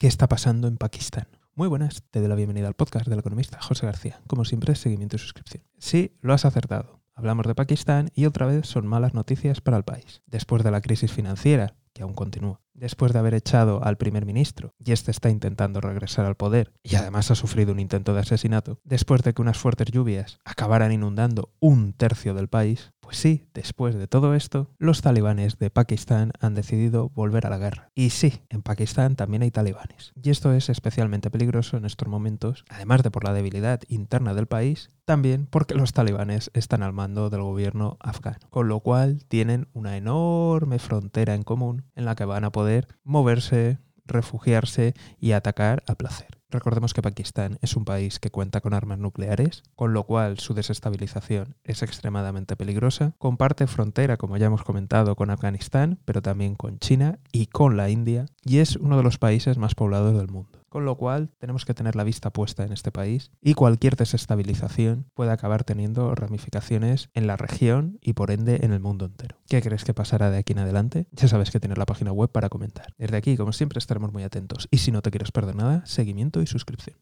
¿Qué está pasando en Pakistán? Muy buenas, te doy la bienvenida al podcast del economista José García. Como siempre, seguimiento y suscripción. Sí, lo has acertado. Hablamos de Pakistán y otra vez son malas noticias para el país. Después de la crisis financiera, que aún continúa, después de haber echado al primer ministro y este está intentando regresar al poder y además ha sufrido un intento de asesinato, después de que unas fuertes lluvias acabaran inundando un tercio del país, pues sí, después de todo esto, los talibanes de Pakistán han decidido volver a la guerra. Y sí, en Pakistán también hay talibanes. Y esto es especialmente peligroso en estos momentos, además de por la debilidad interna del país, también porque los talibanes están al mando del gobierno afgano, con lo cual tienen una enorme frontera en común en la que van a poder moverse, refugiarse y atacar a placer. Recordemos que Pakistán es un país que cuenta con armas nucleares, con lo cual su desestabilización es extremadamente peligrosa. Comparte frontera, como ya hemos comentado, con Afganistán, pero también con China y con la India, y es uno de los países más poblados del mundo. Con lo cual tenemos que tener la vista puesta en este país y cualquier desestabilización puede acabar teniendo ramificaciones en la región y por ende en el mundo entero. ¿Qué crees que pasará de aquí en adelante? Ya sabes que tienes la página web para comentar. Desde aquí, como siempre, estaremos muy atentos y si no te quieres perder nada, seguimiento y suscripción.